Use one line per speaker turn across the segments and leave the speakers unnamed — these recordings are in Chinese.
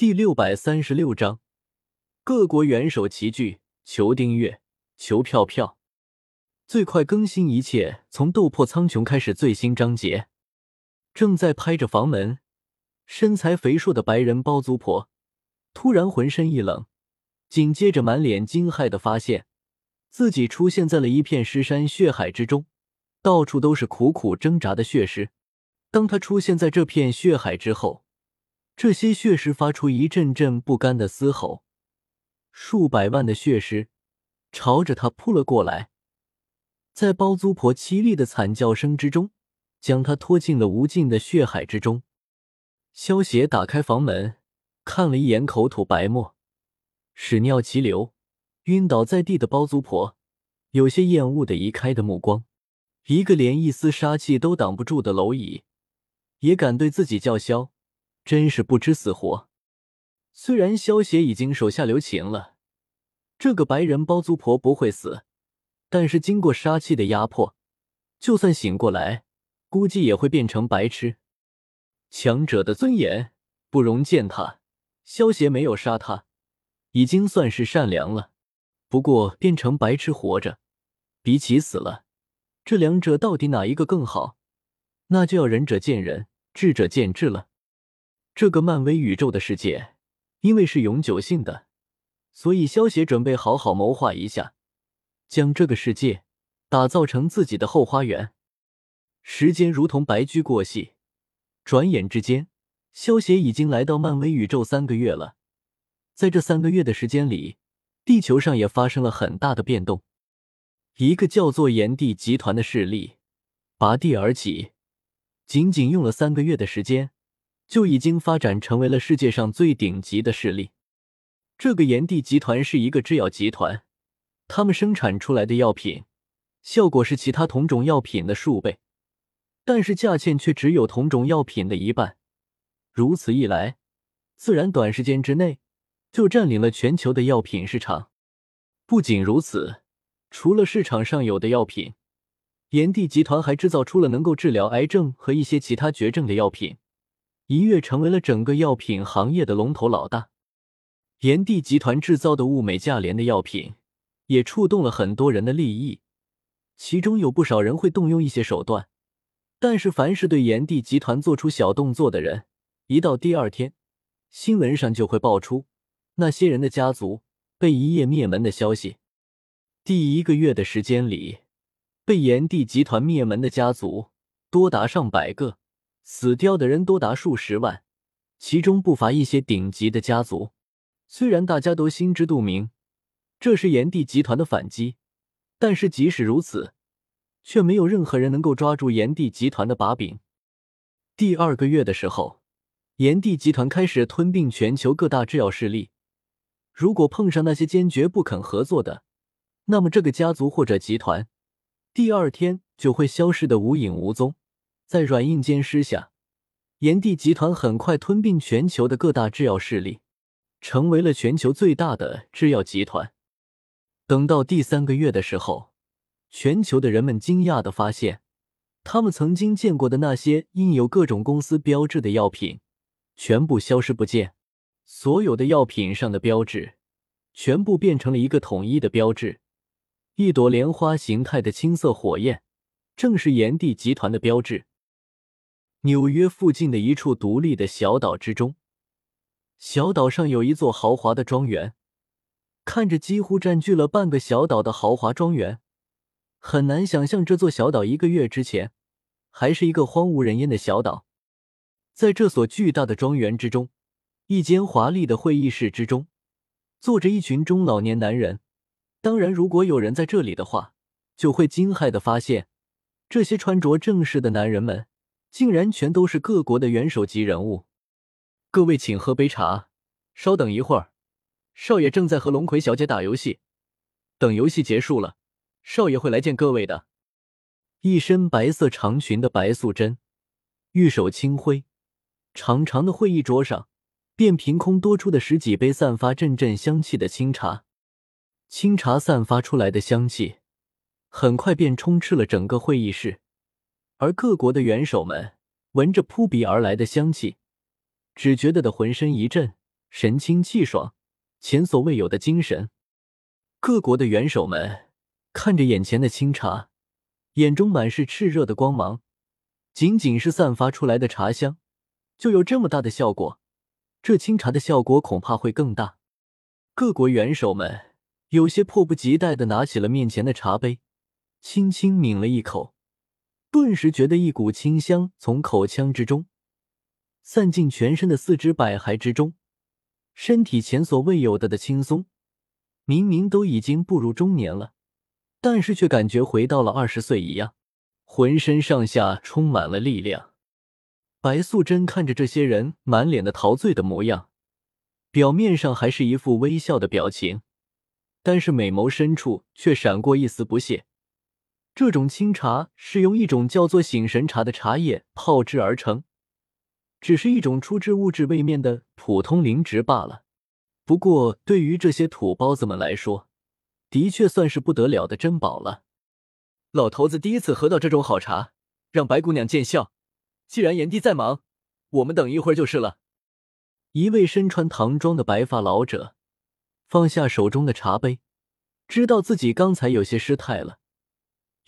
第六百三十六章，各国元首齐聚，求订阅，求票票，最快更新一切，从斗破苍穹开始最新章节。正在拍着房门，身材肥硕的白人包租婆突然浑身一冷，紧接着满脸惊骇的发现自己出现在了一片尸山血海之中，到处都是苦苦挣扎的血尸。当他出现在这片血海之后，这些血尸发出一阵阵不甘的嘶吼，数百万的血尸朝着他扑了过来，在包租婆凄厉的惨叫声之中，将他拖进了无尽的血海之中。萧邪打开房门，看了一眼口吐白沫、屎尿齐流、晕倒在地的包租婆，有些厌恶的移开的目光。一个连一丝杀气都挡不住的蝼蚁。也敢对自己叫嚣，真是不知死活。虽然萧邪已经手下留情了，这个白人包租婆不会死，但是经过杀气的压迫，就算醒过来，估计也会变成白痴。强者的尊严不容践踏，萧邪没有杀他，已经算是善良了。不过变成白痴活着，比起死了，这两者到底哪一个更好？那就要仁者见仁。智者见智了。这个漫威宇宙的世界，因为是永久性的，所以萧协准备好好谋划一下，将这个世界打造成自己的后花园。时间如同白驹过隙，转眼之间，萧协已经来到漫威宇宙三个月了。在这三个月的时间里，地球上也发生了很大的变动。一个叫做炎帝集团的势力拔地而起。仅仅用了三个月的时间，就已经发展成为了世界上最顶级的势力。这个炎帝集团是一个制药集团，他们生产出来的药品效果是其他同种药品的数倍，但是价钱却只有同种药品的一半。如此一来，自然短时间之内就占领了全球的药品市场。不仅如此，除了市场上有的药品。炎帝集团还制造出了能够治疗癌症和一些其他绝症的药品，一跃成为了整个药品行业的龙头老大。炎帝集团制造的物美价廉的药品，也触动了很多人的利益，其中有不少人会动用一些手段。但是，凡是对炎帝集团做出小动作的人，一到第二天，新闻上就会爆出那些人的家族被一夜灭门的消息。第一个月的时间里。被炎帝集团灭门的家族多达上百个，死掉的人多达数十万，其中不乏一些顶级的家族。虽然大家都心知肚明，这是炎帝集团的反击，但是即使如此，却没有任何人能够抓住炎帝集团的把柄。第二个月的时候，炎帝集团开始吞并全球各大制药势力。如果碰上那些坚决不肯合作的，那么这个家族或者集团。第二天就会消失的无影无踪。在软硬兼施下，炎帝集团很快吞并全球的各大制药势力，成为了全球最大的制药集团。等到第三个月的时候，全球的人们惊讶的发现，他们曾经见过的那些印有各种公司标志的药品，全部消失不见。所有的药品上的标志，全部变成了一个统一的标志。一朵莲花形态的青色火焰，正是炎帝集团的标志。纽约附近的一处独立的小岛之中，小岛上有一座豪华的庄园。看着几乎占据了半个小岛的豪华庄园，很难想象这座小岛一个月之前还是一个荒无人烟的小岛。在这所巨大的庄园之中，一间华丽的会议室之中，坐着一群中老年男人。当然，如果有人在这里的话，就会惊骇的发现，这些穿着正式的男人们，竟然全都是各国的元首级人物。各位，请喝杯茶，稍等一会儿，少爷正在和龙葵小姐打游戏，等游戏结束了，少爷会来见各位的。一身白色长裙的白素贞，玉手轻挥，长长的会议桌上，便凭空多出的十几杯散发阵阵香气的清茶。清茶散发出来的香气，很快便充斥了整个会议室。而各国的元首们闻着扑鼻而来的香气，只觉得的浑身一震，神清气爽，前所未有的精神。各国的元首们看着眼前的清茶，眼中满是炽热的光芒。仅仅是散发出来的茶香，就有这么大的效果，这清茶的效果恐怕会更大。各国元首们有些迫不及待的拿起了面前的茶杯，轻轻抿了一口，顿时觉得一股清香从口腔之中散进全身的四肢百骸之中，身体前所未有的的轻松。明明都已经步入中年了，但是却感觉回到了二十岁一样，浑身上下充满了力量。白素贞看着这些人满脸的陶醉的模样，表面上还是一副微笑的表情，但是美眸深处却闪过一丝不屑。这种清茶是用一种叫做醒神茶的茶叶泡制而成，只是一种出质物质位面的普通灵植罢了。不过，对于这些土包子们来说，的确算是不得了的珍宝了。老头子第一次喝到这种好茶，让白姑娘见笑。既然炎帝在忙，我们等一会儿就是了。一位身穿唐装的白发老者放下手中的茶杯，知道自己刚才有些失态了，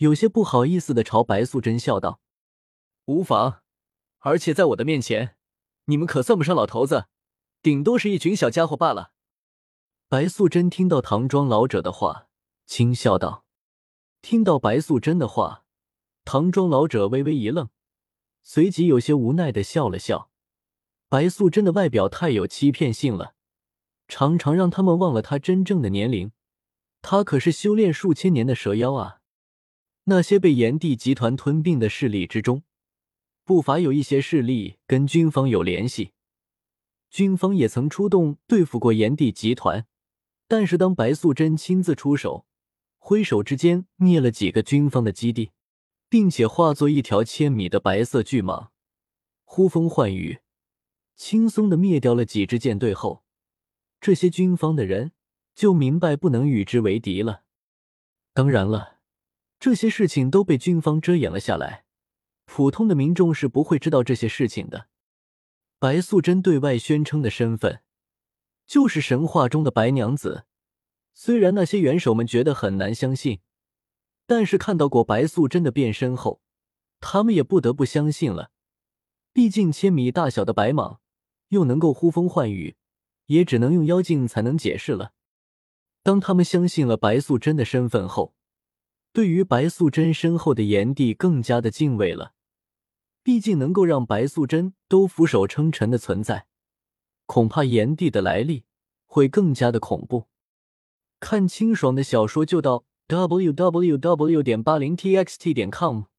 有些不好意思的朝白素贞笑道：“无妨，而且在我的面前，你们可算不上老头子，顶多是一群小家伙罢了。”白素贞听到唐装老者的话，轻笑道：“听到白素贞的话，唐装老者微微一愣，随即有些无奈的笑了笑。白素贞的外表太有欺骗性了，常常让他们忘了她真正的年龄。她可是修炼数千年的蛇妖啊！那些被炎帝集团吞并的势力之中，不乏有一些势力跟军方有联系，军方也曾出动对付过炎帝集团。”但是，当白素贞亲自出手，挥手之间灭了几个军方的基地，并且化作一条千米的白色巨蟒，呼风唤雨，轻松的灭掉了几支舰队后，这些军方的人就明白不能与之为敌了。当然了，这些事情都被军方遮掩了下来，普通的民众是不会知道这些事情的。白素贞对外宣称的身份。就是神话中的白娘子，虽然那些元首们觉得很难相信，但是看到过白素贞的变身后，他们也不得不相信了。毕竟千米大小的白蟒又能够呼风唤雨，也只能用妖精才能解释了。当他们相信了白素贞的身份后，对于白素贞身后的炎帝更加的敬畏了。毕竟能够让白素贞都俯首称臣的存在。恐怕炎帝的来历会更加的恐怖。看清爽的小说就到 w w w. 点八零 t x t 点 com。